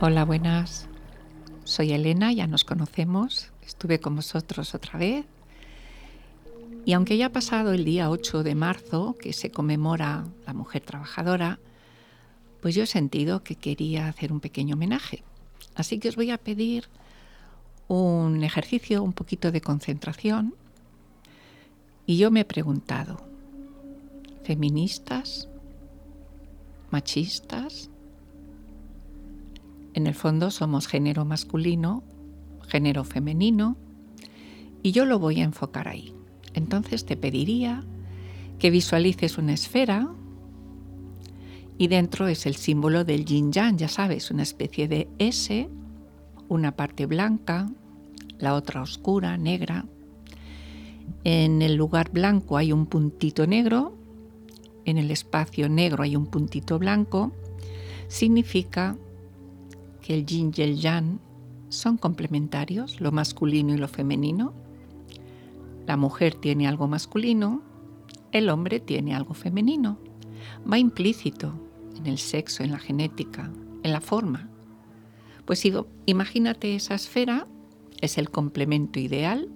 Hola, buenas. Soy Elena, ya nos conocemos. Estuve con vosotros otra vez. Y aunque ya ha pasado el día 8 de marzo, que se conmemora la mujer trabajadora, pues yo he sentido que quería hacer un pequeño homenaje. Así que os voy a pedir un ejercicio, un poquito de concentración. Y yo me he preguntado, ¿feministas? ¿Machistas? En el fondo somos género masculino, género femenino, y yo lo voy a enfocar ahí. Entonces te pediría que visualices una esfera y dentro es el símbolo del yin yang, ya sabes, una especie de S, una parte blanca, la otra oscura, negra. En el lugar blanco hay un puntito negro, en el espacio negro hay un puntito blanco. Significa el yin y el yang son complementarios, lo masculino y lo femenino. La mujer tiene algo masculino, el hombre tiene algo femenino. Va implícito en el sexo, en la genética, en la forma. Pues imagínate esa esfera, es el complemento ideal,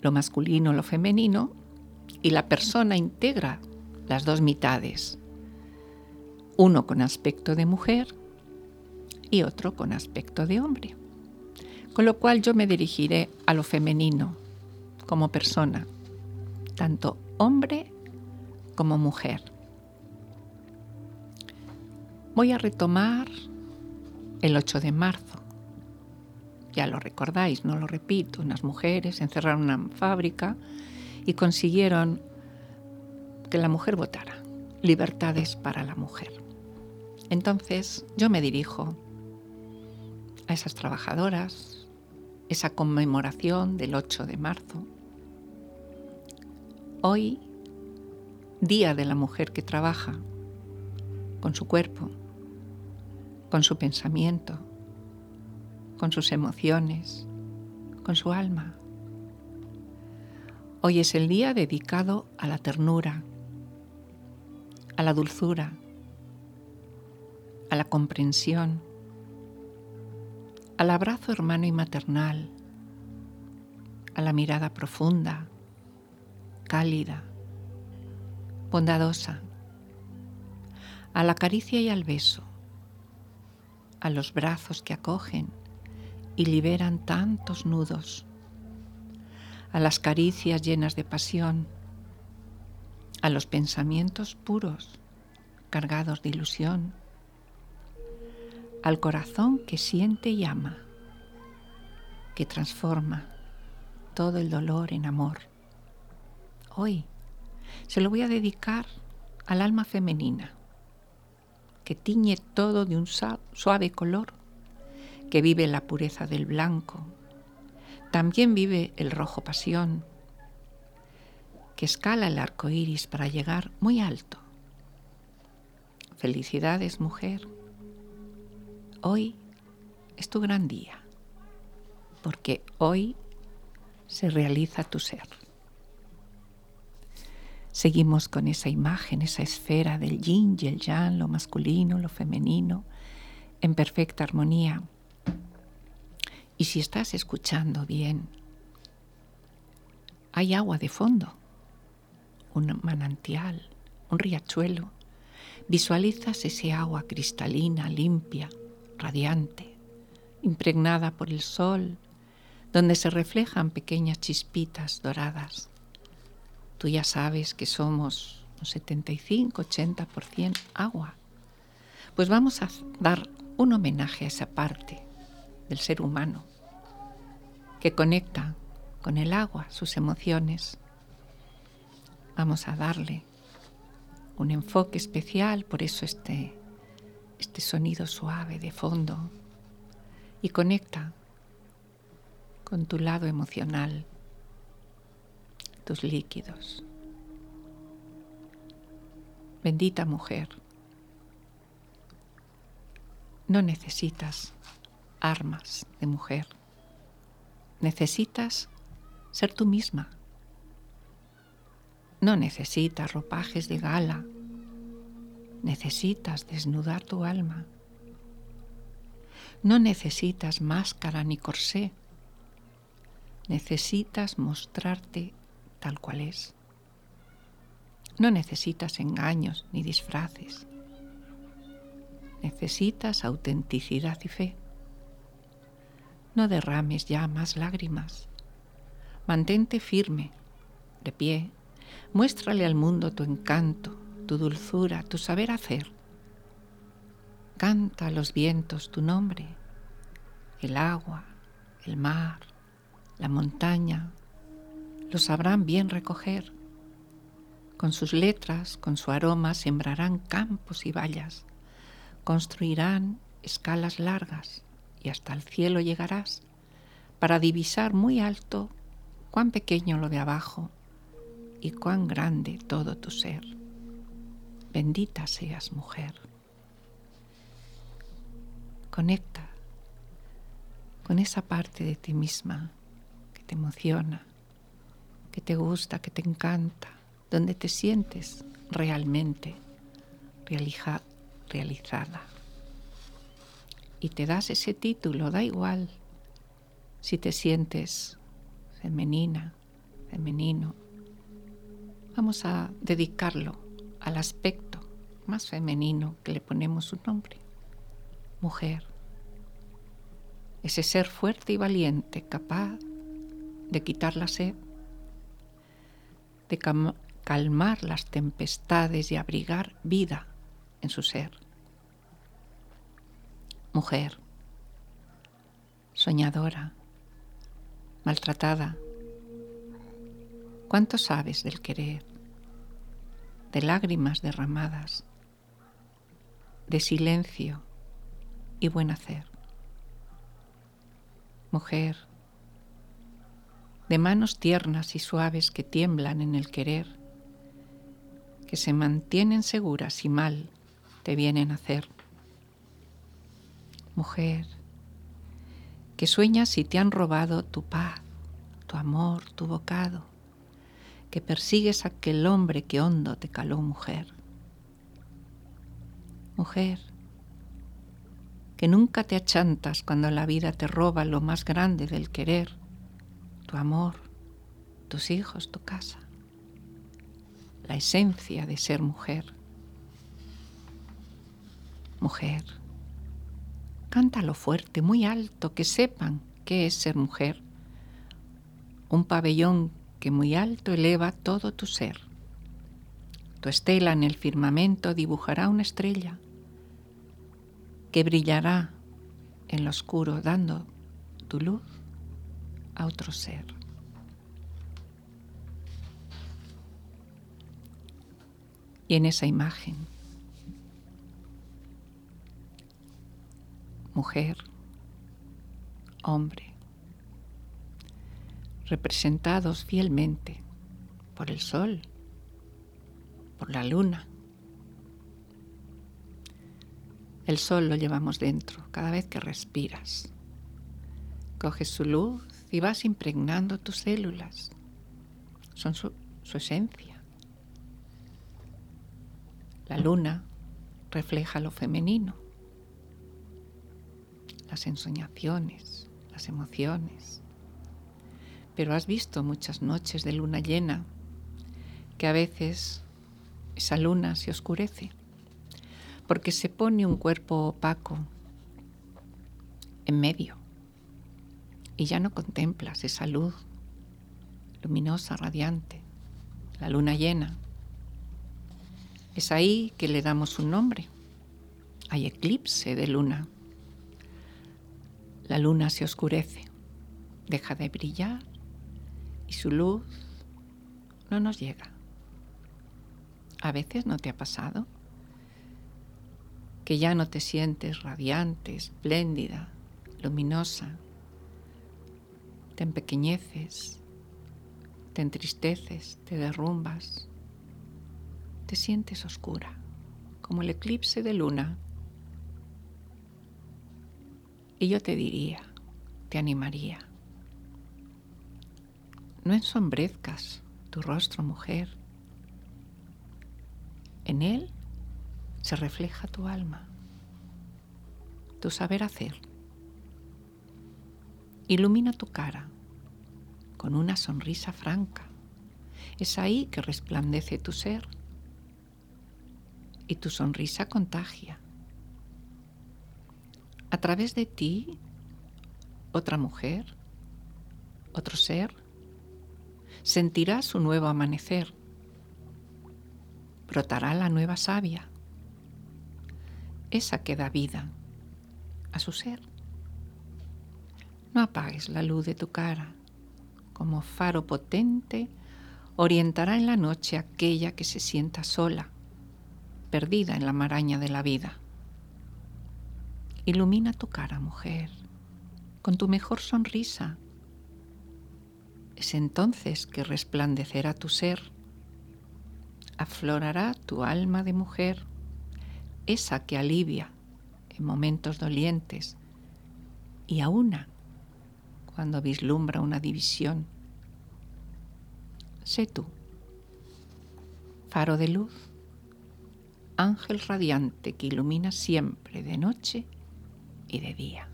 lo masculino, lo femenino, y la persona integra las dos mitades, uno con aspecto de mujer y otro con aspecto de hombre. Con lo cual yo me dirigiré a lo femenino como persona, tanto hombre como mujer. Voy a retomar el 8 de marzo. Ya lo recordáis, no lo repito, unas mujeres encerraron una fábrica y consiguieron que la mujer votara. Libertades para la mujer. Entonces yo me dirijo a esas trabajadoras, esa conmemoración del 8 de marzo. Hoy, Día de la Mujer que trabaja con su cuerpo, con su pensamiento, con sus emociones, con su alma. Hoy es el día dedicado a la ternura, a la dulzura, a la comprensión, al abrazo hermano y maternal, a la mirada profunda, cálida, bondadosa, a la caricia y al beso, a los brazos que acogen y liberan tantos nudos, a las caricias llenas de pasión, a los pensamientos puros, cargados de ilusión, al corazón que siente y ama, que transforma todo el dolor en amor. Hoy se lo voy a dedicar al alma femenina, que tiñe todo de un suave color, que vive la pureza del blanco, también vive el rojo pasión, que escala el arco iris para llegar muy alto. Felicidades, mujer. Hoy es tu gran día, porque hoy se realiza tu ser. Seguimos con esa imagen, esa esfera del yin y el yang, lo masculino, lo femenino, en perfecta armonía. Y si estás escuchando bien, hay agua de fondo, un manantial, un riachuelo. Visualizas ese agua cristalina, limpia, radiante, impregnada por el sol, donde se reflejan pequeñas chispitas doradas. Tú ya sabes que somos un 75-80% agua. Pues vamos a dar un homenaje a esa parte del ser humano que conecta con el agua sus emociones. Vamos a darle un enfoque especial, por eso este este sonido suave de fondo y conecta con tu lado emocional, tus líquidos. Bendita mujer, no necesitas armas de mujer, necesitas ser tú misma. No necesitas ropajes de gala Necesitas desnudar tu alma. No necesitas máscara ni corsé. Necesitas mostrarte tal cual es. No necesitas engaños ni disfraces. Necesitas autenticidad y fe. No derrames ya más lágrimas. Mantente firme, de pie. Muéstrale al mundo tu encanto, tu dulzura, tu saber hacer. Canta a los vientos tu nombre, el agua, el mar, la montaña, lo sabrán bien recoger. Con sus letras, con su aroma, sembrarán campos y vallas, construirán escalas largas y hasta el cielo llegarás para divisar muy alto cuán pequeño lo de abajo y cuán grande todo tu ser. Bendita seas mujer. Conecta con esa parte de ti misma que te emociona, que te gusta, que te encanta, donde te sientes realmente realizada. Y te das ese título, da igual si te sientes femenina, femenino. Vamos a dedicarlo al aspecto más femenino que le ponemos su nombre, mujer. Ese ser fuerte y valiente, capaz de quitar la sed, de calmar las tempestades y abrigar vida en su ser. Mujer, soñadora, maltratada. ¿Cuánto sabes del querer, de lágrimas derramadas, de silencio y buen hacer? Mujer, de manos tiernas y suaves que tiemblan en el querer, que se mantienen seguras y mal te vienen a hacer. Mujer, que sueñas si te han robado tu paz, tu amor, tu bocado, que persigues aquel hombre que hondo te caló mujer. Mujer, que nunca te achantas cuando la vida te roba lo más grande del querer, tu amor, tus hijos, tu casa, la esencia de ser mujer. Mujer, cántalo fuerte, muy alto, que sepan qué es ser mujer. Un pabellón que muy alto eleva todo tu ser. Tu estela en el firmamento dibujará una estrella que brillará en lo oscuro dando tu luz a otro ser. Y en esa imagen, mujer, hombre, representados fielmente por el sol, por la luna, El sol lo llevamos dentro cada vez que respiras. Coges su luz y vas impregnando tus células. Son su, esencia. La luna refleja lo femenino, las ensoñaciones, las emociones. Pero has visto muchas noches de luna llena que a veces esa luna se oscurece porque se pone un cuerpo opaco en medio y ya no contemplas esa luz luminosa, radiante, la luna llena. Es ahí que le damos un nombre. Hay eclipse de luna. La luna se oscurece, deja de brillar y su luz no nos llega. ¿A veces no te ha pasado? que ya no te sientes radiante, espléndida, luminosa, te empequeñeces, te entristeces, te derrumbas, te sientes oscura, como el eclipse de luna. Y yo te diría, te animaría, no ensombrezcas tu rostro, mujer. En él se refleja tu alma, tu saber hacer, Ilumina tu cara con una sonrisa franca. Es ahí que resplandece tu ser y tu sonrisa contagia. A través de ti, otra mujer, otro ser, sentirá su nuevo amanecer. Brotará la nueva savia, esa que da vida a su ser. No apagues la luz de tu cara, como faro potente orientará en la noche aquella que se sienta sola, perdida en la maraña de la vida. Ilumina tu cara, mujer, con tu mejor sonrisa. Es entonces que resplandecerá tu ser, aflorará tu alma de mujer, esa que alivia en momentos dolientes y aúna cuando vislumbra una división. Sé tú, faro de luz, ángel radiante que ilumina siempre de noche y de día.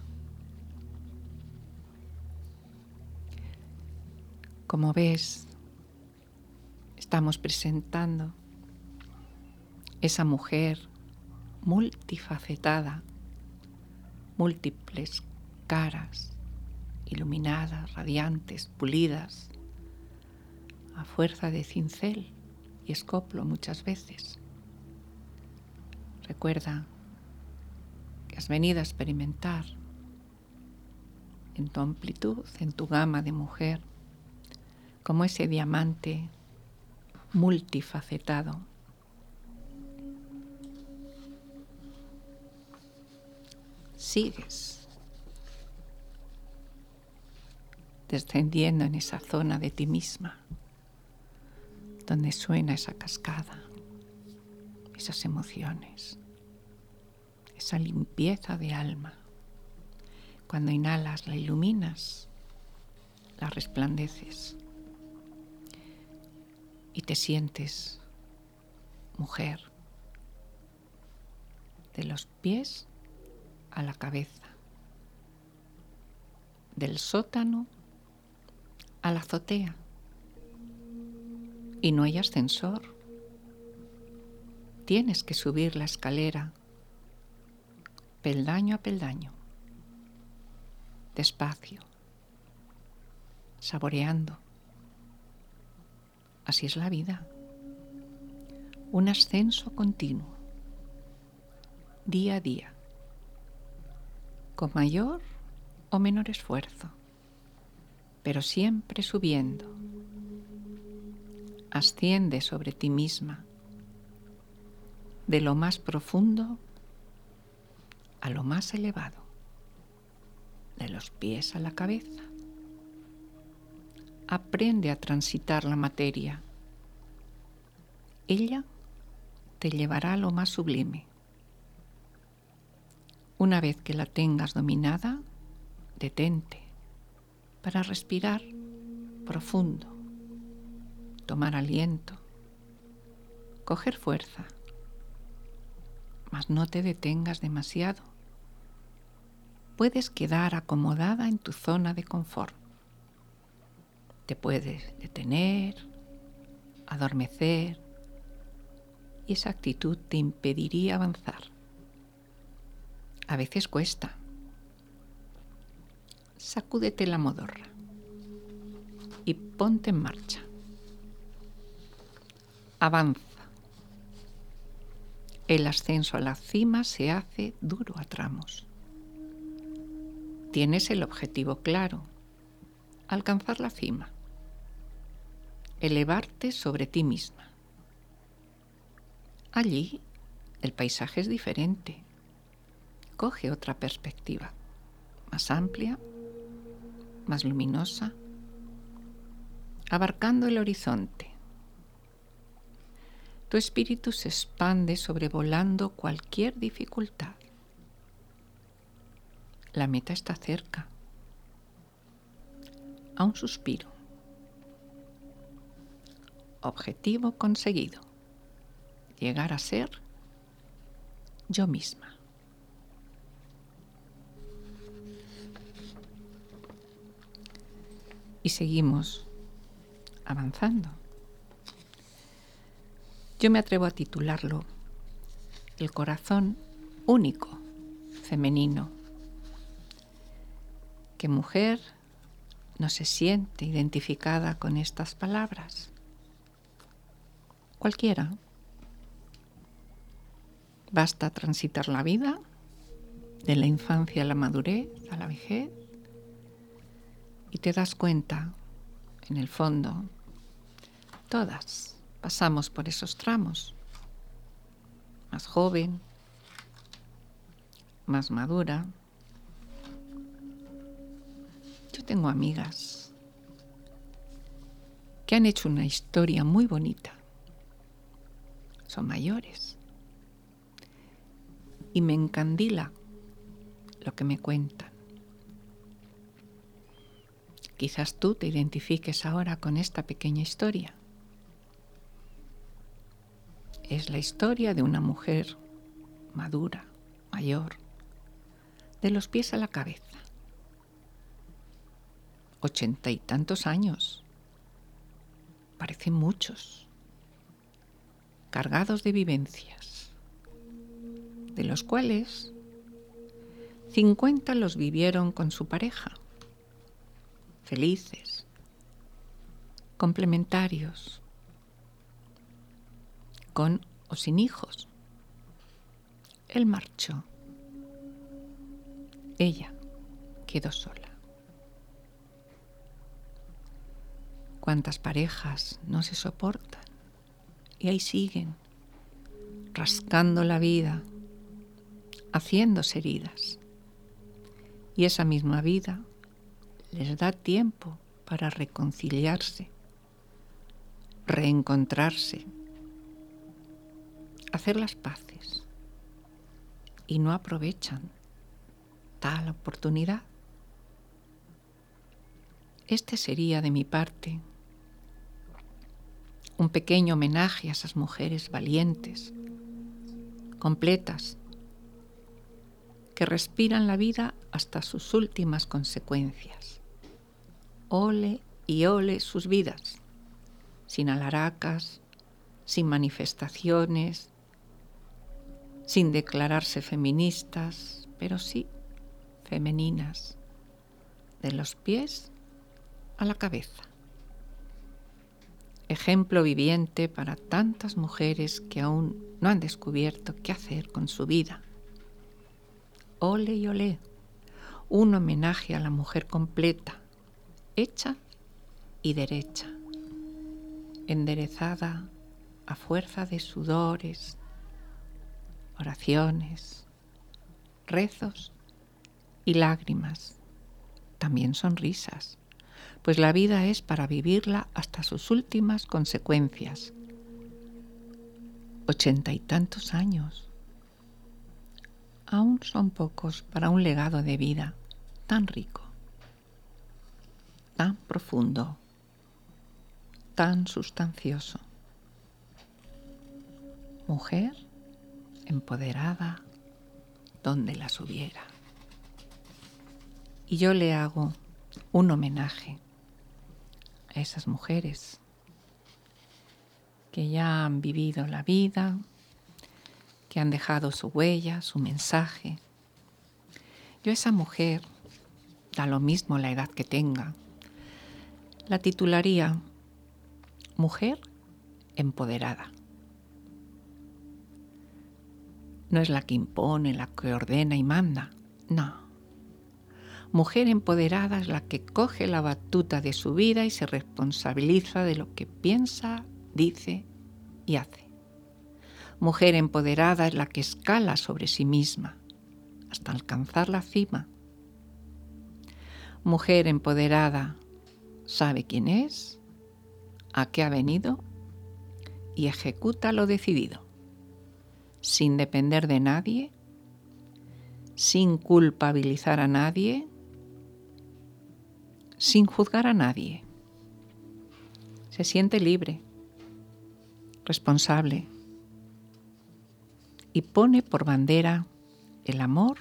Como ves, estamos presentando esa mujer multifacetada, múltiples caras, iluminadas, radiantes, pulidas, a fuerza de cincel y escoplo muchas veces. Recuerda que has venido a experimentar en tu amplitud, en tu gama de mujer, como ese diamante multifacetado. Sigues descendiendo en esa zona de ti misma, donde suena esa cascada, esas emociones, esa limpieza de alma. Cuando inhalas, la iluminas, la resplandeces y te sientes mujer, de los pies a la cabeza, del sótano a la azotea y no hay ascensor. Tienes que subir la escalera peldaño a peldaño, despacio, saboreando. Así es la vida, un ascenso continuo, día a día, con mayor o menor esfuerzo. Pero siempre subiendo. Asciende sobre ti misma, de lo más profundo a lo más elevado, de los pies a la cabeza. Aprende a transitar la materia. Ella te llevará a lo más sublime. Una vez que la tengas dominada, detente para respirar profundo, tomar aliento, coger fuerza, mas no te detengas demasiado. Puedes quedar acomodada en tu zona de confort. Te puedes detener, adormecer, y esa actitud te impediría avanzar. A veces cuesta, sacúdete la modorra y ponte en marcha. Avanza. El ascenso a la cima se hace duro a tramos. Tienes el objetivo claro, alcanzar la cima, elevarte sobre ti misma. Allí el paisaje es diferente, coge otra perspectiva, más amplia más luminosa, abarcando el horizonte. Tu espíritu se expande sobrevolando cualquier dificultad. La meta está cerca. A un suspiro. Objetivo conseguido. Llegar a ser yo misma. y seguimos avanzando. Yo me atrevo a titularlo El corazón único femenino. ¿Qué mujer no se siente identificada con estas palabras? Cualquiera. Basta transitar la vida, de la infancia a la madurez, a la vejez, y te das cuenta, en el fondo, todas pasamos por esos tramos. Más joven, más madura. Yo tengo amigas que han hecho una historia muy bonita. Mayores. Y me encandila lo que me cuentan. Quizás tú te identifiques ahora con esta pequeña historia. Es la historia de una mujer madura, mayor, de los pies a la cabeza. Ochenta y tantos años. Parecen muchos. Cargados de vivencias, de los cuales cincuenta los vivieron con su pareja felices, complementarios, con o sin hijos. Él marchó. Ella quedó sola. ¿Cuántas parejas no se soportan? Y ahí siguen, rascando la vida, haciéndose heridas. Y esa misma vida les da tiempo para reconciliarse, reencontrarse, hacer las paces y no aprovechan tal oportunidad. Este sería de mi parte un pequeño homenaje a esas mujeres valientes, completas, que respiran la vida hasta sus últimas consecuencias ole y ole sus vidas, sin alaracas, sin manifestaciones, sin declararse feministas, pero sí femeninas, de los pies a la cabeza. Ejemplo viviente para tantas mujeres que aún no han descubierto qué hacer con su vida. Ole y ole, un homenaje a la mujer completa, hecha y derecha, enderezada a fuerza de sudores, oraciones, rezos y lágrimas, también sonrisas, pues la vida es para vivirla hasta sus últimas consecuencias. Ochenta y tantos años. Aún son pocos para un legado de vida tan rico tan profundo, tan sustancioso. Mujer empoderada donde las hubiera. Y yo le hago un homenaje a esas mujeres que ya han vivido la vida, que han dejado su huella, su mensaje. Yo esa mujer, da lo mismo la edad que tenga, la titularía Mujer empoderada. No es la que impone, la que ordena y manda, no. Mujer empoderada es la que coge la batuta de su vida y se responsabiliza de lo que piensa, dice y hace. Mujer empoderada es la que escala sobre sí misma hasta alcanzar la cima. Mujer empoderada sabe quién es, a qué ha venido y ejecuta lo decidido, sin depender de nadie, sin culpabilizar a nadie, sin juzgar a nadie. Se siente libre, responsable y pone por bandera el amor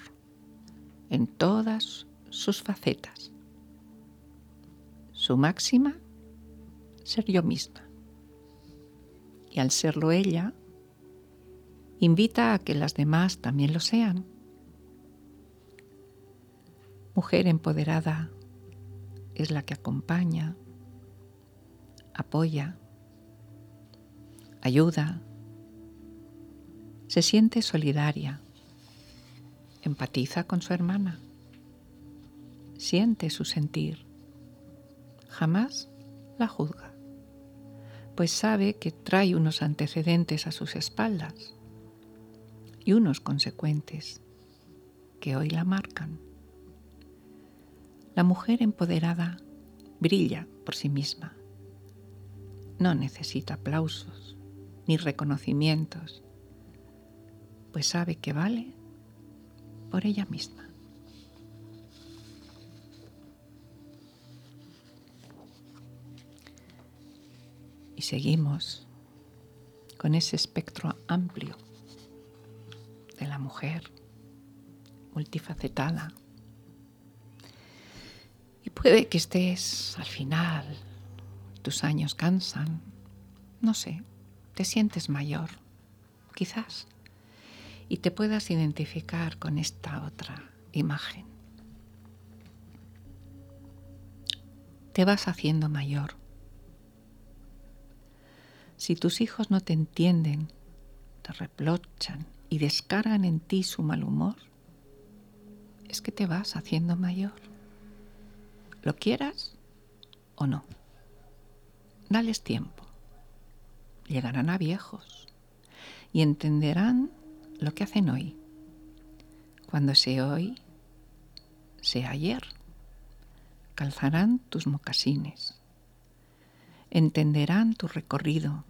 en todas sus facetas Su máxima, ser yo misma. Y al serlo ella, invita a que las demás también lo sean. Mujer empoderada es la que acompaña, apoya, ayuda, se siente solidaria, empatiza con su hermana, siente su sentir, jamás la juzga, pues sabe que trae unos antecedentes a sus espaldas y unos consecuentes que hoy la marcan. La mujer empoderada brilla por sí misma. No necesita aplausos ni reconocimientos, pues sabe que vale por ella misma. Y seguimos con ese espectro amplio de la mujer, multifacetada. Puede que estés al final, tus años cansan, no sé, te sientes mayor, quizás, y te puedas identificar con esta otra imagen. Te vas haciendo mayor. Si tus hijos no te entienden, te reprochan y descargan en ti su mal humor, es que te vas haciendo mayor. Lo quieras o no. Dales tiempo. Llegarán a viejos y entenderán lo que hacen hoy. Cuando sea hoy, sea ayer. Calzarán tus mocasines. Entenderán tu recorrido.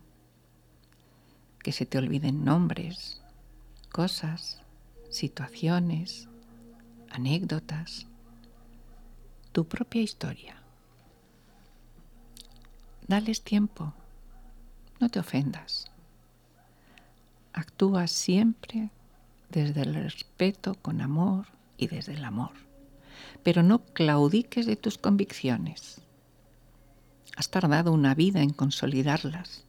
Que se te olviden nombres, cosas, situaciones, anécdotas, tu propia historia. Dales tiempo, no te ofendas. Actúa siempre desde el respeto, con amor y desde el amor, pero no claudiques de tus convicciones. Has tardado una vida en consolidarlas,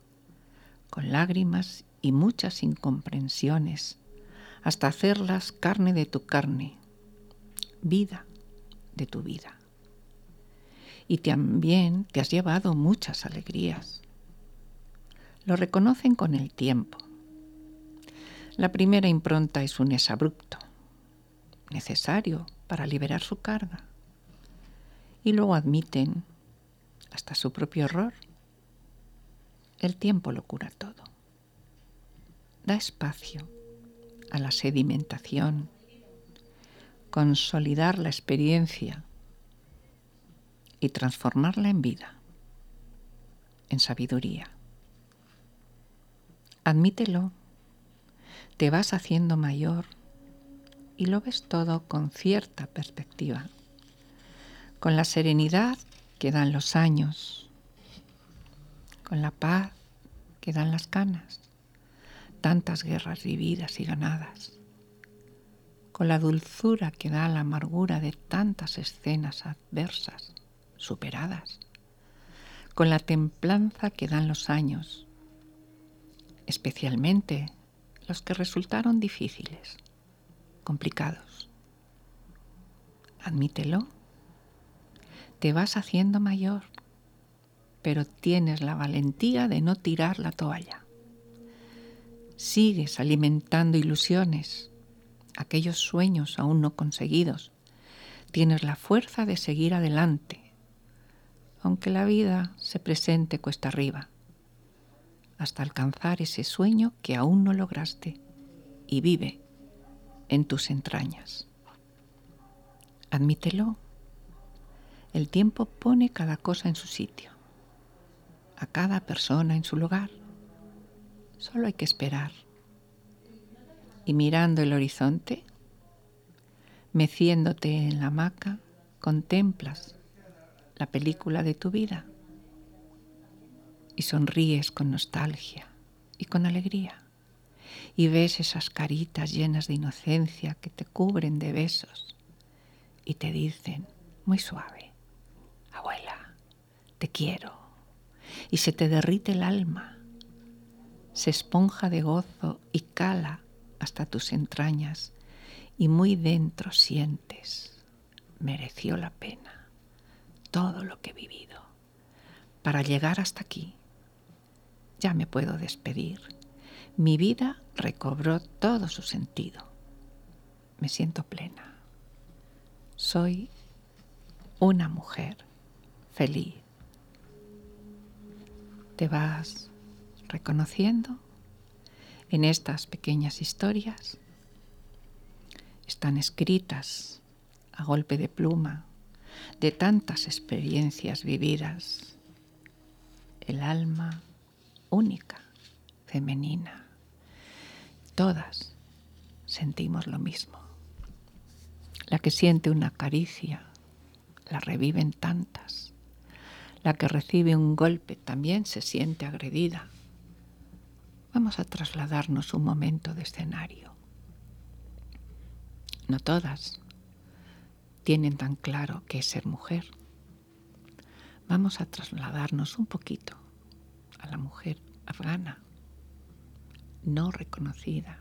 con lágrimas y muchas incomprensiones hasta hacerlas carne de tu carne, vida de tu vida. Y también te has llevado muchas alegrías. Lo reconocen con el tiempo. La primera impronta es un exabrupto, necesario para liberar su carga. Y luego admiten hasta su propio error. El tiempo lo cura todo. Da espacio a la sedimentación, consolidar la experiencia y transformarla en vida, en sabiduría. Admítelo, te vas haciendo mayor y lo ves todo con cierta perspectiva, con la serenidad que dan los años, con la paz que dan las canas tantas guerras vividas y ganadas, con la dulzura que da la amargura de tantas escenas adversas superadas, con la templanza que dan los años, especialmente los que resultaron difíciles, complicados. Admítelo, te vas haciendo mayor, pero tienes la valentía de no tirar la toalla sigues alimentando ilusiones, aquellos sueños aún no conseguidos. Tienes la fuerza de seguir adelante, aunque la vida se presente cuesta arriba, hasta alcanzar ese sueño que aún no lograste y vive en tus entrañas. Admítelo. El tiempo pone cada cosa en su sitio, a cada persona en su lugar Solo hay que esperar. Y mirando el horizonte, meciéndote en la hamaca, contemplas la película de tu vida. Y sonríes con nostalgia y con alegría. Y ves esas caritas llenas de inocencia que te cubren de besos y te dicen muy suave, abuela, te quiero, y se te derrite el alma, se esponja de gozo y cala hasta tus entrañas, y muy dentro sientes, mereció la pena todo lo que he vivido para llegar hasta aquí. Ya me puedo despedir. Mi vida recobró todo su sentido. Me siento plena. Soy una mujer feliz. Te vas reconociendo en estas pequeñas historias. Están escritas a golpe de pluma de tantas experiencias vividas. El alma única, femenina. Todas sentimos lo mismo. La que siente una caricia, la reviven tantas. La que recibe un golpe también se siente agredida. Vamos a trasladarnos un momento de escenario. No todas tienen tan claro qué es ser mujer. Vamos a trasladarnos un poquito a la mujer afgana, no reconocida,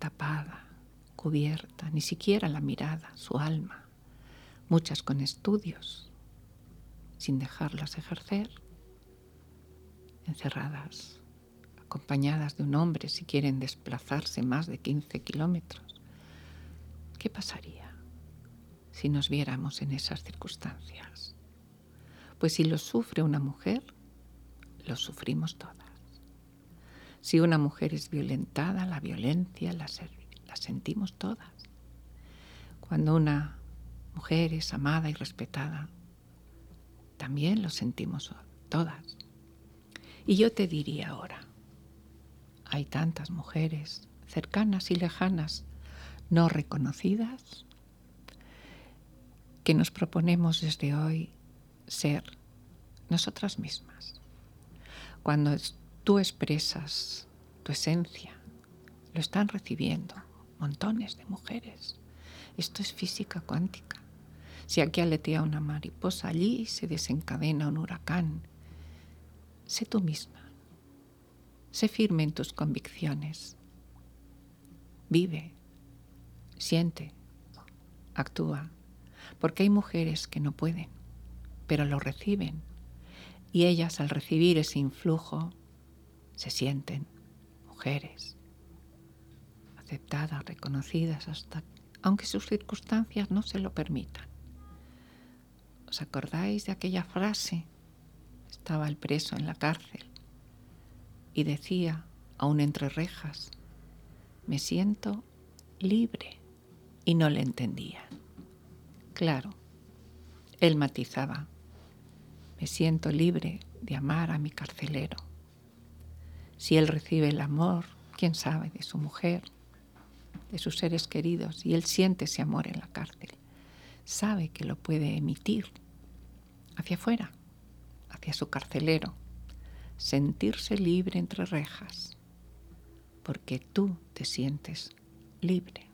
tapada, cubierta, ni siquiera la mirada, su alma, muchas con estudios, sin dejarlas ejercer, encerradas, acompañadas de un hombre si quieren desplazarse más de 15 kilómetros. ¿Qué pasaría? Si nos viéramos en esas circunstancias. Pues si lo sufre una mujer, lo sufrimos todas. Si una mujer es violentada, la violencia la, sentimos todas. Cuando una mujer es amada y respetada, también lo sentimos todas. Y yo te diría ahora, hay tantas mujeres cercanas y lejanas no reconocidas que nos proponemos desde hoy ser nosotras mismas. Cuando tú expresas tu esencia, lo están recibiendo montones de mujeres. Esto es física cuántica. Si aquí aletea una mariposa, allí se desencadena un huracán. Sé tú misma. Sé firme en tus convicciones. Vive, siente, actúa porque hay mujeres que no pueden, pero lo reciben. Y ellas al recibir ese influjo se sienten mujeres, aceptadas, reconocidas, hasta aunque sus circunstancias no se lo permitan. ¿Os acordáis de aquella frase? Estaba el preso en la cárcel y decía, aún entre rejas, me siento libre y no le entendían. Claro, él matizaba, me siento libre de amar a mi carcelero. Si él recibe el amor, quién sabe, de su mujer, de sus seres queridos, y él siente ese amor en la cárcel, sabe que lo puede emitir hacia afuera, hacia su carcelero, sentirse libre entre rejas, porque tú te sientes libre.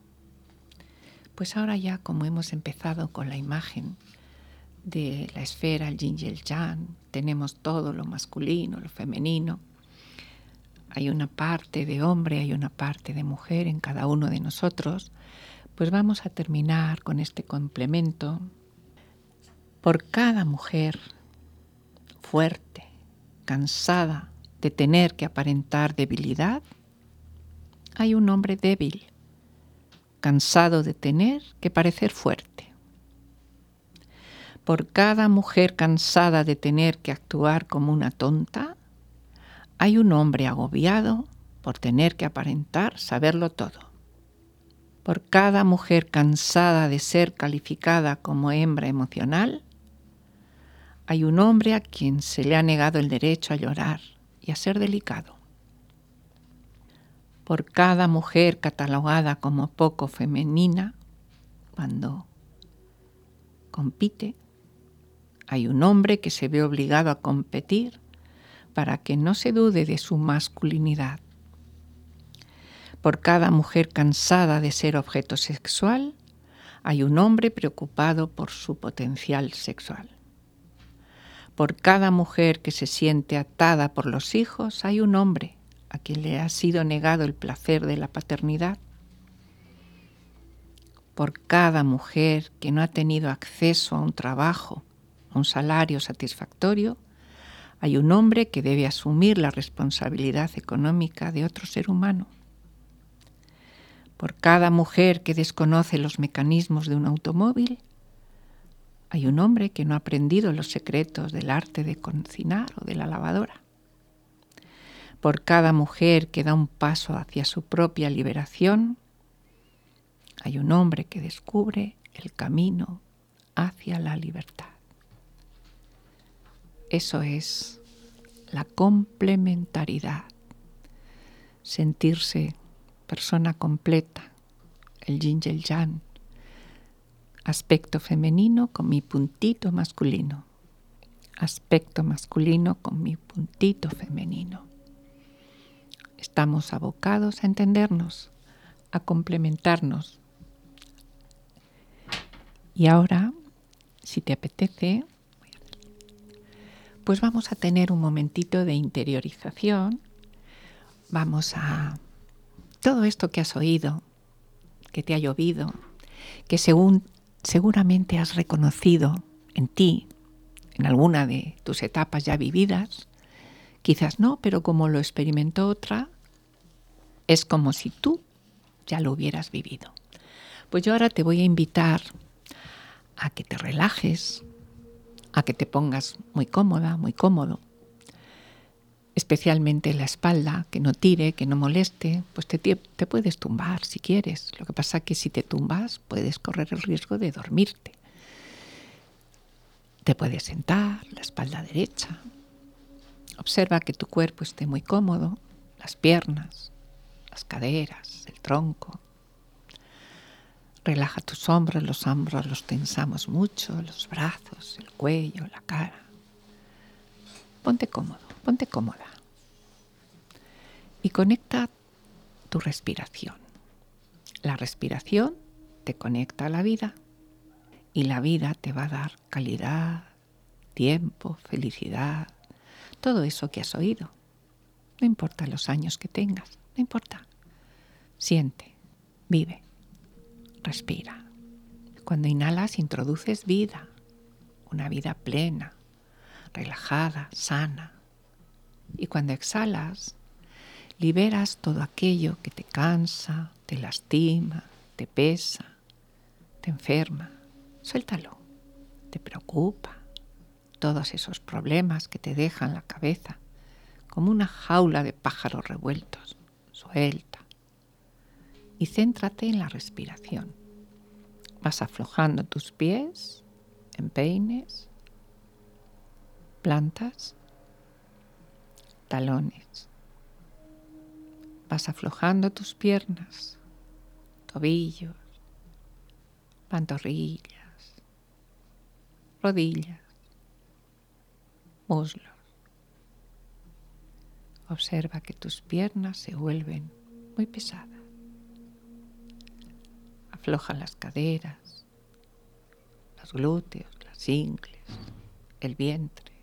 Pues ahora ya como hemos empezado con la imagen de la esfera, el yin y el yang, tenemos todo lo masculino, lo femenino, hay una parte de hombre, hay una parte de mujer en cada uno de nosotros, pues vamos a terminar con este complemento. Por cada mujer fuerte, cansada de tener que aparentar debilidad, hay un hombre débil cansado de tener que parecer fuerte. Por cada mujer cansada de tener que actuar como una tonta, hay un hombre agobiado por tener que aparentar saberlo todo. Por cada mujer cansada de ser calificada como hembra emocional, hay un hombre a quien se le ha negado el derecho a llorar y a ser delicado por cada mujer catalogada como poco femenina, cuando compite, hay un hombre que se ve obligado a competir para que no se dude de su masculinidad. Por cada mujer cansada de ser objeto sexual, hay un hombre preocupado por su potencial sexual. Por cada mujer que se siente atada por los hijos hay un hombre a quien le ha sido negado el placer de la paternidad. Por cada mujer que no ha tenido acceso a un trabajo, a un salario satisfactorio, hay un hombre que debe asumir la responsabilidad económica de otro ser humano. Por cada mujer que desconoce los mecanismos de un automóvil, hay un hombre que no ha aprendido los secretos del arte de cocinar o de la lavadora. Por cada mujer que da un paso hacia su propia liberación, hay un hombre que descubre el camino hacia la libertad. Eso es la complementariedad, sentirse persona completa, el yin y el yang, aspecto femenino con mi puntito masculino, aspecto masculino con mi puntito femenino. Estamos abocados a entendernos, a complementarnos. Y ahora, si te apetece, pues vamos a tener un momentito de interiorización. Vamos a todo esto que has oído, que te ha llovido, que según seguramente has reconocido en ti, en alguna de tus etapas ya vividas, quizás no, pero como lo experimentó otra, es como si tú ya lo hubieras vivido. Pues yo ahora te voy a invitar a que te relajes, a que te pongas muy cómoda, muy cómodo, especialmente la espalda, que no tire, que no moleste, pues te, te puedes tumbar si quieres. Lo que pasa es que si te tumbas puedes correr el riesgo de dormirte. Te puedes sentar, la espalda derecha. Observa que tu cuerpo esté muy cómodo, las piernas, las caderas, el tronco. Relaja tus hombros, los hombros los tensamos mucho, los brazos, el cuello, la cara. Ponte cómodo, ponte cómoda. Y conecta tu respiración. La respiración te conecta a la vida y la vida te va a dar calidad, tiempo, felicidad, todo eso que has oído. No importa los años que tengas, no importa. Siente, vive respira. Cuando inhalas introduces vida, una vida plena, relajada, sana. Y cuando exhalas, liberas todo aquello que te cansa, te lastima, te pesa, te enferma. Suéltalo, te preocupa, todos esos problemas que te dejan la cabeza como una jaula de pájaros revueltos. Suelta y céntrate en la respiración. Vas aflojando tus pies, empeines, plantas, talones. Vas aflojando tus piernas, tobillos, pantorrillas, rodillas, muslos. Observa que tus piernas se vuelven muy pesadas. Afloja las caderas, los glúteos, las ingles, el vientre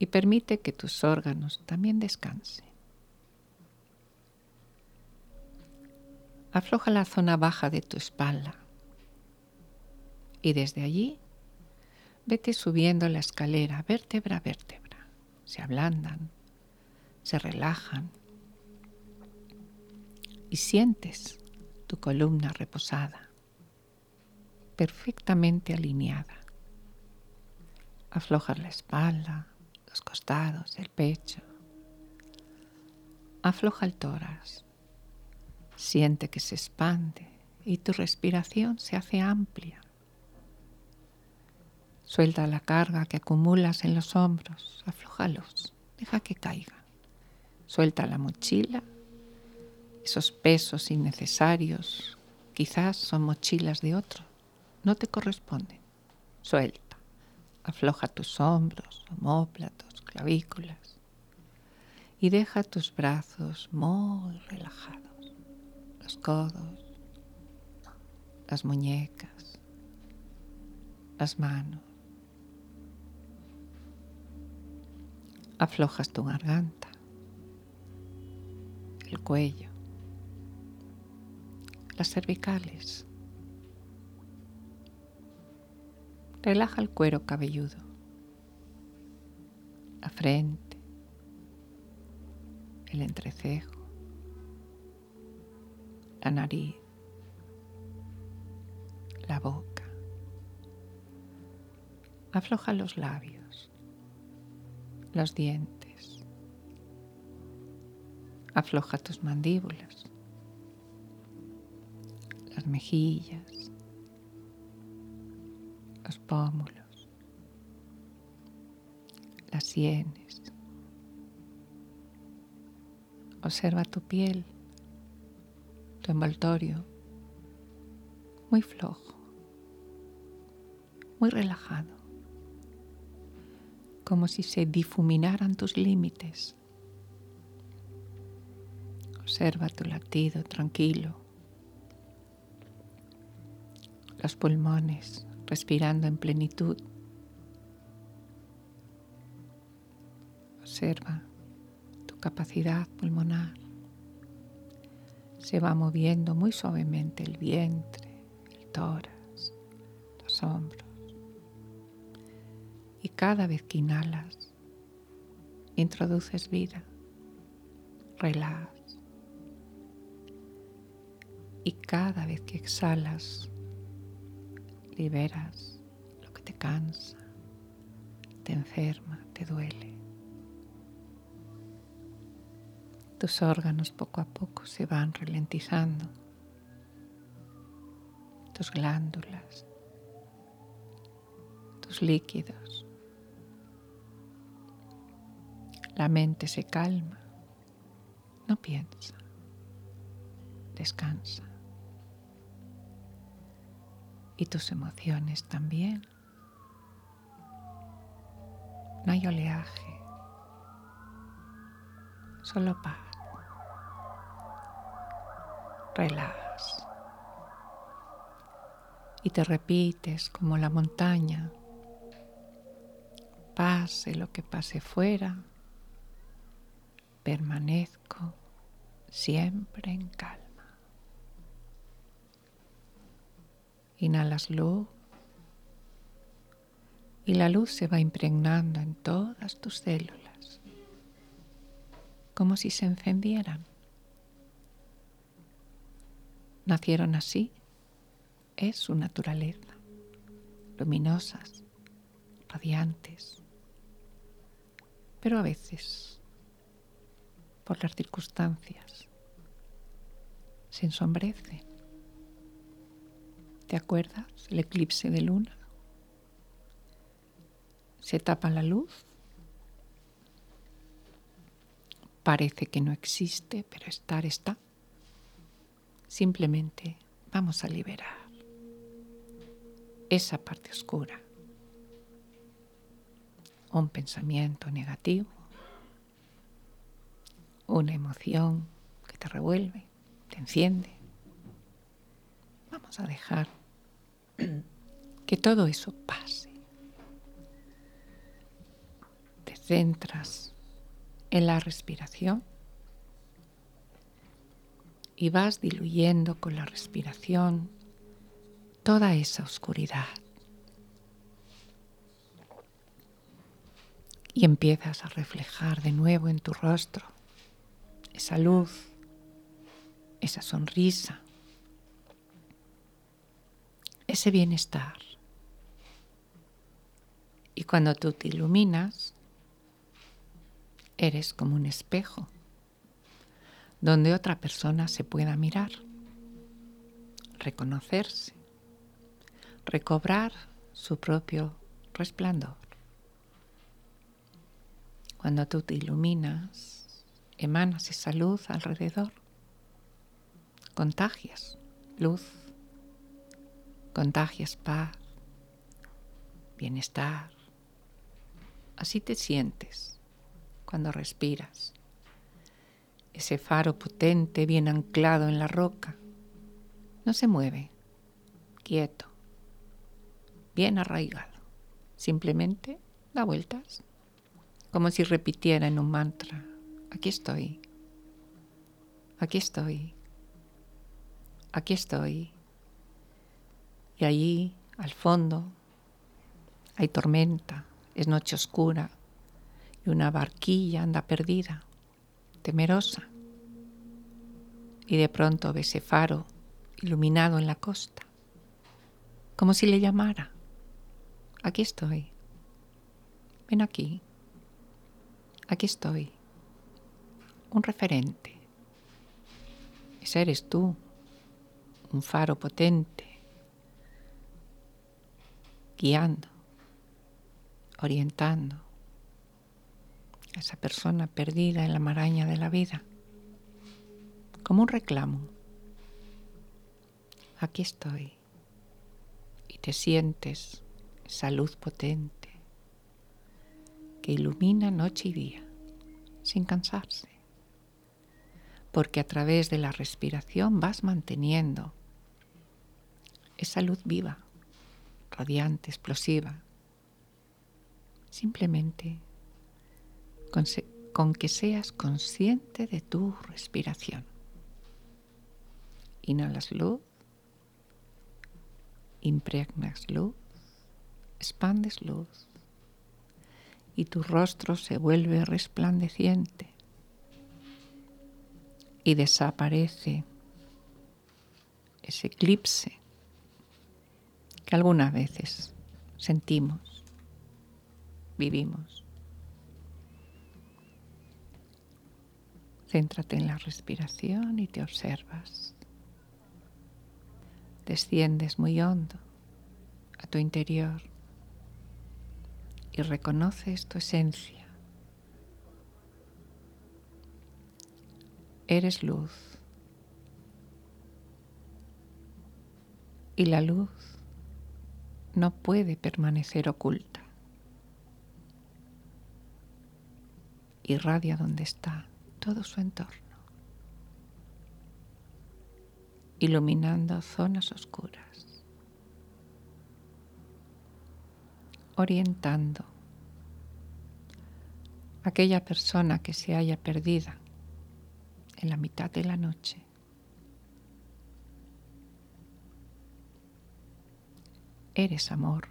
y permite que tus órganos también descansen. Afloja la zona baja de tu espalda y desde allí vete subiendo la escalera vértebra a vértebra. Se ablandan, se relajan y sientes tu columna reposada, perfectamente alineada. Aflojas la espalda, los costados, el pecho. Afloja el tórax. Siente que se expande y tu respiración se hace amplia. Suelta la carga que acumulas en los hombros, aflójalos, deja que caigan. Suelta la mochila esos pesos innecesarios quizás son mochilas de otro, no te corresponden. Suelta, afloja tus hombros, homóplatos, clavículas y deja tus brazos muy relajados, los codos, las muñecas, las manos. Aflojas tu garganta, el cuello, las cervicales. Relaja el cuero cabelludo, la frente, el entrecejo, la nariz, la boca. Afloja los labios, los dientes. Afloja tus mandíbulas, las mejillas, los pómulos, las sienes. Observa tu piel, tu envoltorio, muy flojo, muy relajado, como si se difuminaran tus límites. Observa tu latido tranquilo, los pulmones respirando en plenitud. Observa tu capacidad pulmonar. Se va moviendo muy suavemente el vientre, el tórax, los hombros. Y cada vez que inhalas, introduces vida, relax. Y cada vez que exhalas, liberas lo que te cansa, te enferma, te duele. Tus órganos poco a poco se van ralentizando, tus glándulas, tus líquidos. La mente se calma, no piensa, descansa y tus emociones también. No hay oleaje, solo paz. Relajas. Y te repites como la montaña. Pase lo que pase fuera, permanezco siempre en calma. Inhalas luz y la luz se va impregnando en todas tus células, como si se encendieran. Nacieron así, es su naturaleza, luminosas, radiantes, pero a veces, por las circunstancias, se ensombrecen ¿Te acuerdas? El eclipse de luna. Se tapa la luz. Parece que no existe, pero estar está. Simplemente vamos a liberar esa parte oscura. Un pensamiento negativo, una emoción que te revuelve, te enciende. Vamos a dejar que todo eso pase. Te centras en la respiración y vas diluyendo con la respiración toda esa oscuridad. Y empiezas a reflejar de nuevo en tu rostro esa luz, esa sonrisa, ese bienestar. Y cuando tú te iluminas, eres como un espejo donde otra persona se pueda mirar, reconocerse, recobrar su propio resplandor. Cuando tú te iluminas, emanas esa luz alrededor, contagias luz contagias paz, bienestar. Así te sientes cuando respiras. Ese faro potente bien anclado en la roca no se mueve, quieto, bien arraigado. Simplemente da vueltas como si repitiera en un mantra, aquí estoy, aquí estoy, aquí estoy. Y allí, al fondo, hay tormenta, es noche oscura y una barquilla anda perdida, temerosa. Y de pronto ve ese faro iluminado en la costa, como si le llamara. Aquí estoy. Ven aquí. Aquí estoy. Un referente. Ese eres tú. Un faro potente. Guiando. Orientando. A esa persona perdida en la maraña de la vida. Como un reclamo. Aquí estoy. Y te sientes esa luz potente que ilumina noche y día, sin cansarse, porque a través de la respiración vas manteniendo esa luz viva, radiante, explosiva, simplemente con, que seas consciente de tu respiración. Inhalas luz, impregnas luz expandes luz y tu rostro se vuelve resplandeciente y desaparece ese eclipse algunas veces sentimos, vivimos. Céntrate en la respiración y te observas. Desciendes muy hondo a tu interior y reconoces tu esencia. Eres luz. Y la luz no puede permanecer oculta. Irradia donde está todo su entorno, iluminando zonas oscuras. orientando a aquella persona que se haya perdida en la mitad de la noche. Eres amor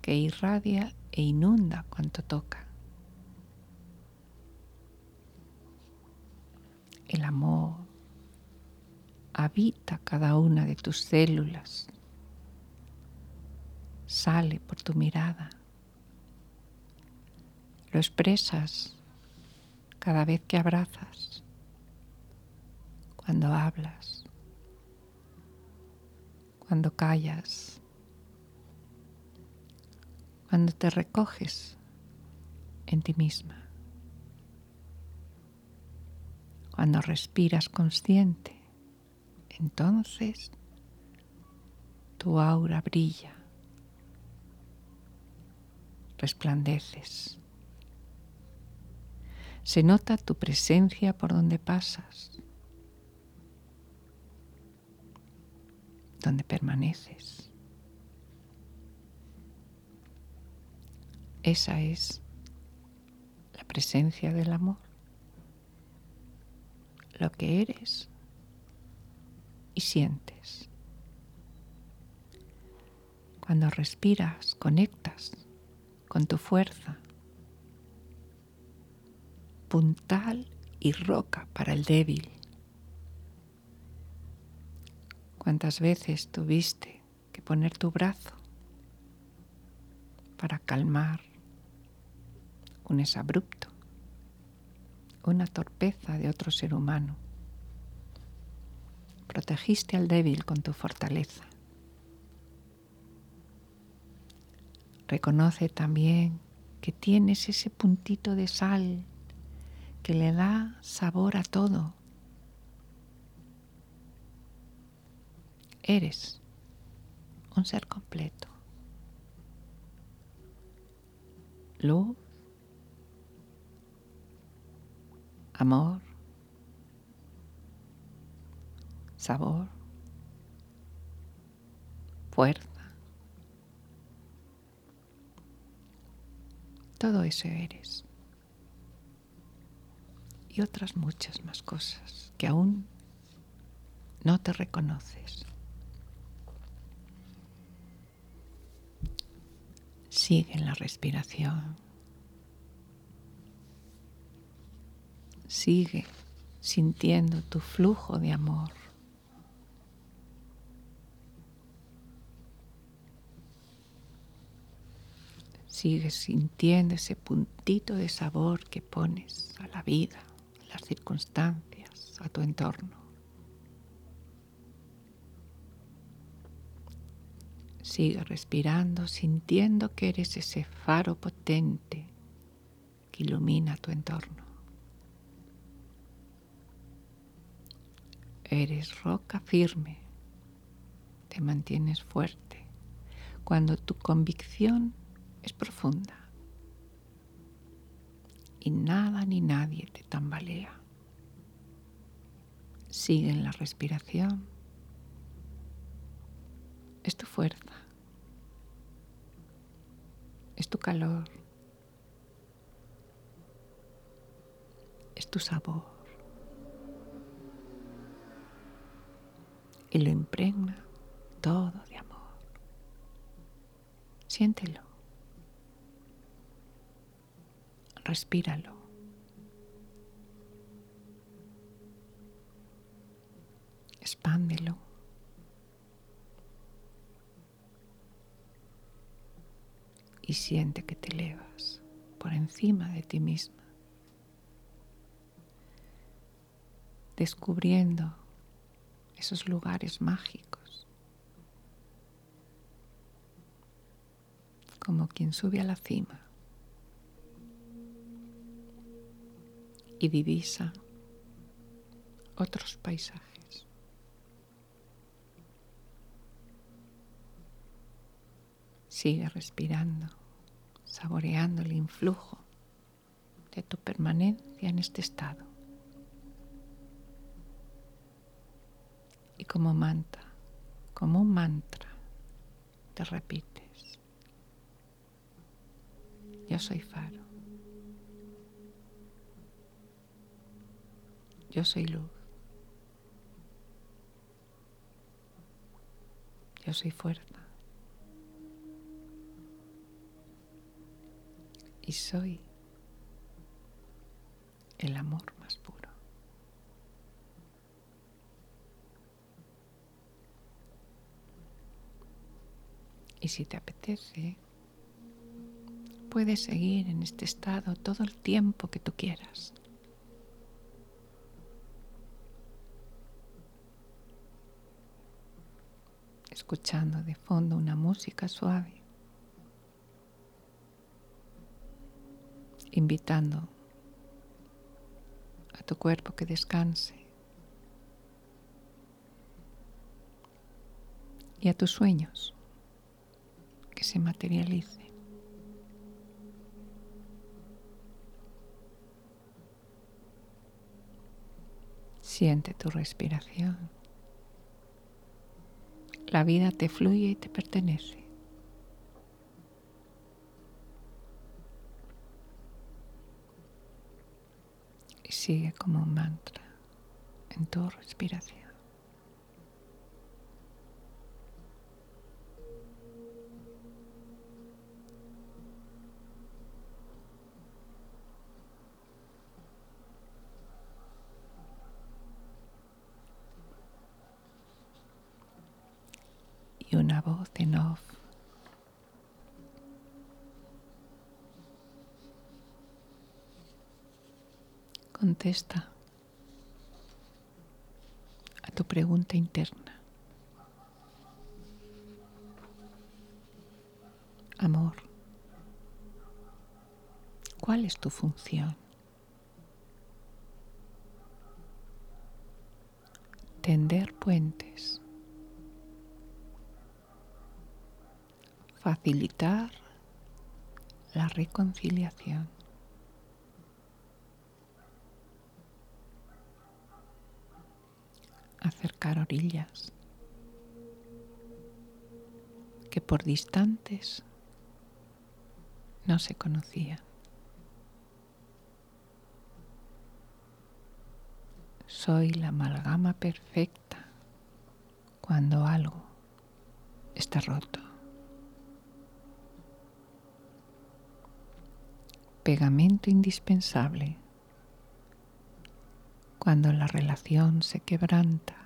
que irradia e inunda cuanto toca. El amor habita cada una de tus células, sale por tu mirada. Lo expresas cada vez que abrazas, cuando hablas, cuando callas, cuando te recoges en ti misma, cuando respiras consciente, entonces tu aura brilla resplandeces. Se nota tu presencia por donde pasas, donde permaneces. Esa es la presencia del amor, lo que eres y sientes. Cuando respiras, conectas con tu fuerza, puntal y roca para el débil. ¿Cuántas veces tuviste que poner tu brazo para calmar un exabrupto, una torpeza de otro ser humano? Protegiste al débil con tu fortaleza. Reconoce también que tienes ese puntito de sal que le da sabor a todo. Eres un ser completo. Luz, amor, sabor, fuerza Todo eso eres. Y otras muchas más cosas que aún no te reconoces. Sigue en la respiración. Sigue sintiendo tu flujo de amor. Sigues sintiendo ese puntito de sabor que pones a la vida, a las circunstancias, a tu entorno. Sigue respirando, sintiendo que eres ese faro potente que ilumina tu entorno. Eres roca firme, te mantienes fuerte cuando tu convicción es profunda y nada ni nadie te tambalea. Sigue en la respiración. Es tu fuerza. Es tu calor. Es tu sabor. Y lo impregna todo de amor. Siéntelo. respíralo. Expándelo. Y siente que te elevas por encima de ti misma, descubriendo esos lugares mágicos, como quien sube a la cima y divisa otros paisajes. Sigue respirando, saboreando el influjo de tu permanencia en este estado. Y como mantra, como un mantra, te repites, yo soy faro. Yo soy luz. Yo soy fuerza. Y soy el amor más puro. Y si te apetece, puedes seguir en este estado todo el tiempo que tú quieras. escuchando de fondo una música suave, invitando a tu cuerpo que descanse y a tus sueños que se materialicen. Siente tu respiración. La vida te fluye y te pertenece. Y sigue como un mantra en tu respiración. y una voz en off. Contesta a tu pregunta interna. Amor, ¿cuál es tu función? Tender puentes facilitar la reconciliación. orillas que por distantes no se conocían. Soy la amalgama perfecta cuando algo está roto. Pegamento indispensable cuando la relación se quebranta.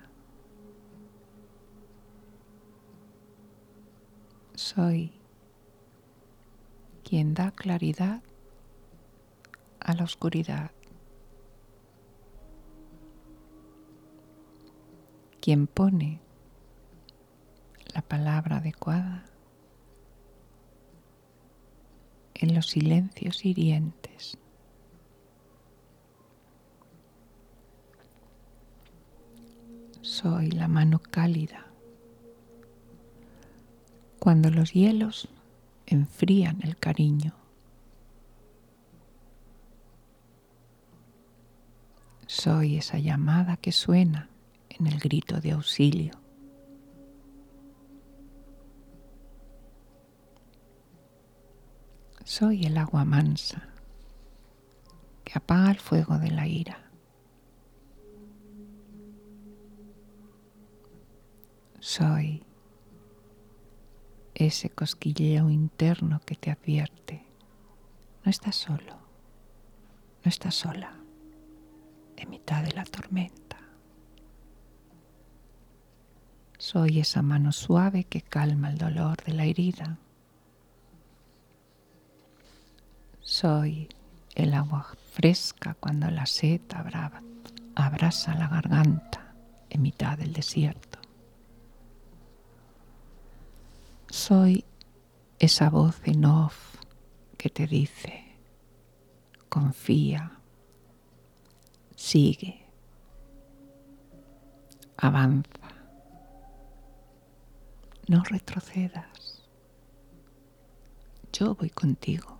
Soy quien da claridad a la oscuridad. Quien pone la palabra adecuada en los silencios hirientes. Soy la mano cálida. Cuando los hielos enfrían el cariño. Soy esa llamada que suena en el grito de auxilio. Soy el agua mansa que apaga el fuego de la ira. Soy ese cosquilleo interno que te advierte. No estás solo, no estás sola en mitad de la tormenta. Soy esa mano suave que calma el dolor de la herida. Soy el agua fresca cuando la sed abraza la garganta en mitad del desierto. Soy esa voz en off que te dice, confía, sigue, avanza, no retrocedas. Yo voy contigo,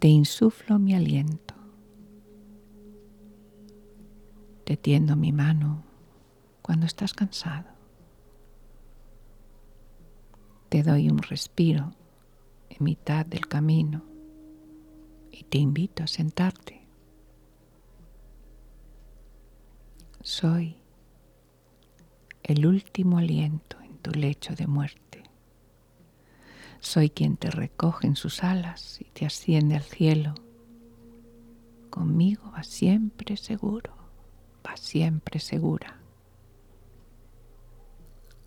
te insuflo mi aliento, te tiendo mi mano cuando estás cansado te doy un respiro en mitad del camino y te invito a sentarte. Soy el último aliento en tu lecho de muerte. Soy quien te recoge en sus alas y te asciende al cielo. Conmigo va siempre seguro, va siempre segura.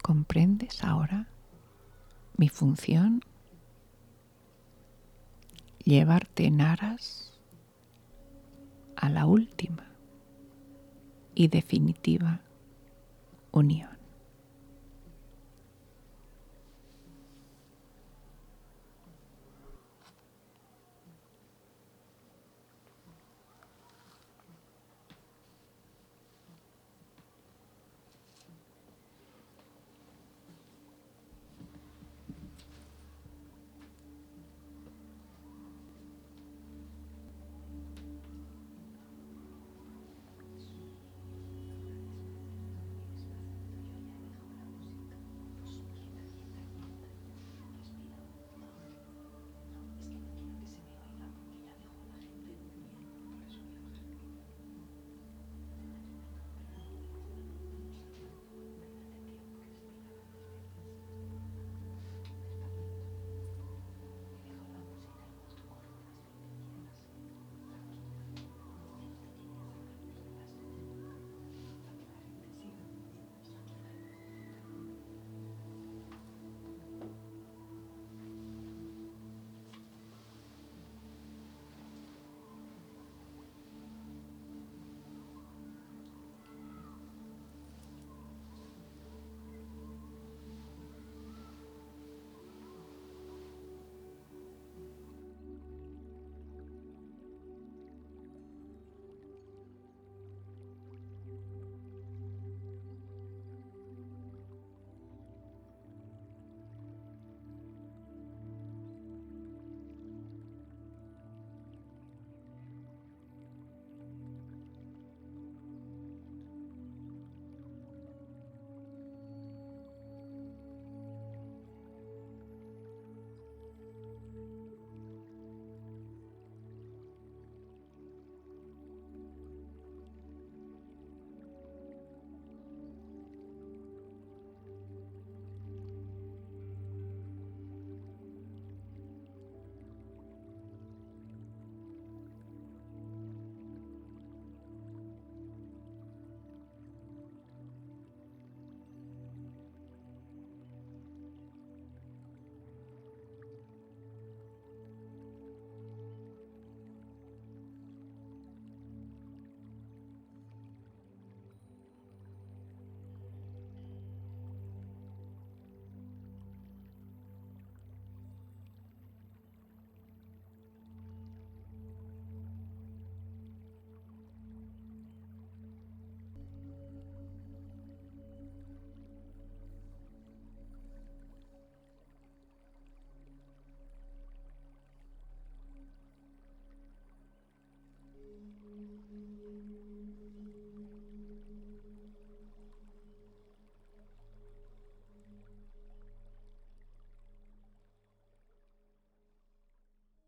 ¿Comprendes ahora? Mi función, llevarte en aras a la última y definitiva unión.